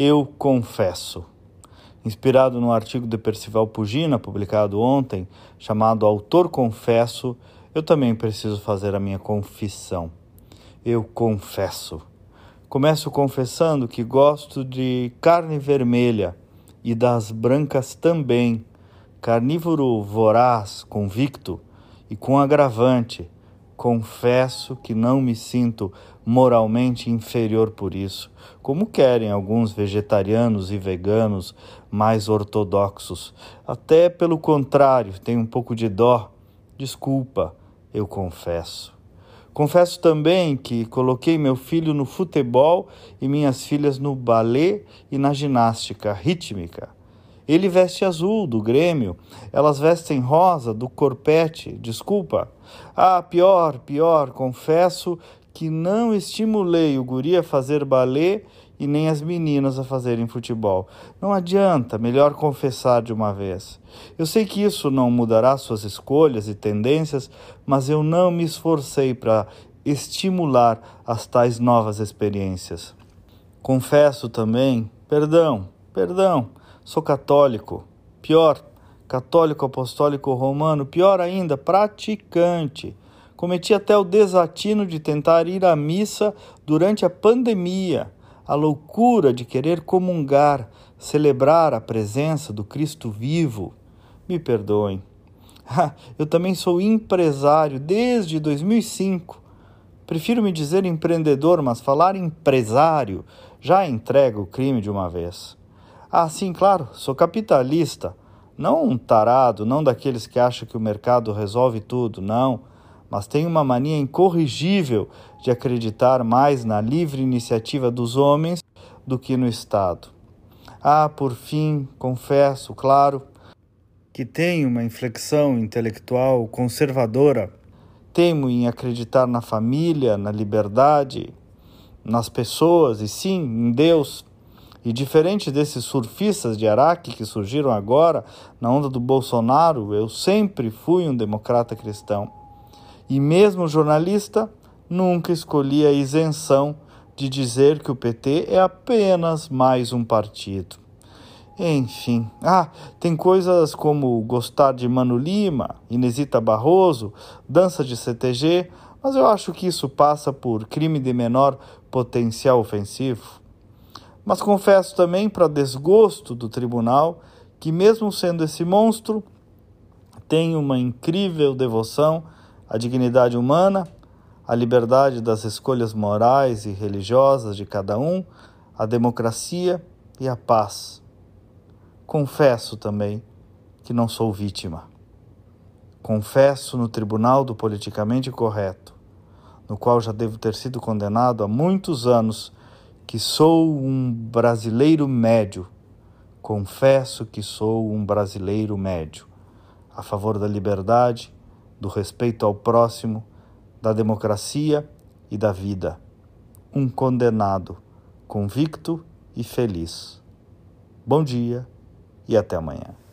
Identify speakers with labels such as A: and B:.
A: Eu confesso. Inspirado no artigo de Percival Pugina, publicado ontem, chamado Autor Confesso, eu também preciso fazer a minha confissão. Eu confesso. Começo confessando que gosto de carne vermelha e das brancas também. Carnívoro voraz, convicto e com agravante Confesso que não me sinto moralmente inferior por isso, como querem alguns vegetarianos e veganos mais ortodoxos. Até pelo contrário, tenho um pouco de dó. Desculpa, eu confesso. Confesso também que coloquei meu filho no futebol e minhas filhas no balé e na ginástica rítmica. Ele veste azul, do Grêmio. Elas vestem rosa, do Corpete. Desculpa. Ah, pior, pior. Confesso que não estimulei o guri a fazer balé e nem as meninas a fazerem futebol. Não adianta, melhor confessar de uma vez. Eu sei que isso não mudará suas escolhas e tendências, mas eu não me esforcei para estimular as tais novas experiências. Confesso também, perdão, perdão, Sou católico. Pior, católico apostólico romano. Pior ainda, praticante. Cometi até o desatino de tentar ir à missa durante a pandemia. A loucura de querer comungar, celebrar a presença do Cristo vivo. Me perdoem. Eu também sou empresário desde 2005. Prefiro me dizer empreendedor, mas falar empresário já entrega o crime de uma vez. Ah, sim, claro, sou capitalista. Não um tarado, não daqueles que acham que o mercado resolve tudo, não. Mas tenho uma mania incorrigível de acreditar mais na livre iniciativa dos homens do que no Estado. Ah, por fim, confesso, claro, que tenho uma inflexão intelectual conservadora. Temo em acreditar na família, na liberdade, nas pessoas e sim em Deus. E diferente desses surfistas de Araque que surgiram agora na onda do Bolsonaro, eu sempre fui um democrata cristão. E mesmo jornalista, nunca escolhi a isenção de dizer que o PT é apenas mais um partido. Enfim, ah, tem coisas como gostar de Mano Lima, Inesita Barroso, dança de CTG, mas eu acho que isso passa por crime de menor potencial ofensivo. Mas confesso também, para desgosto do tribunal, que, mesmo sendo esse monstro, tenho uma incrível devoção à dignidade humana, à liberdade das escolhas morais e religiosas de cada um, à democracia e à paz. Confesso também que não sou vítima. Confesso no tribunal do politicamente correto, no qual já devo ter sido condenado há muitos anos que sou um brasileiro médio. Confesso que sou um brasileiro médio, a favor da liberdade, do respeito ao próximo, da democracia e da vida. Um condenado, convicto e feliz. Bom dia e até amanhã.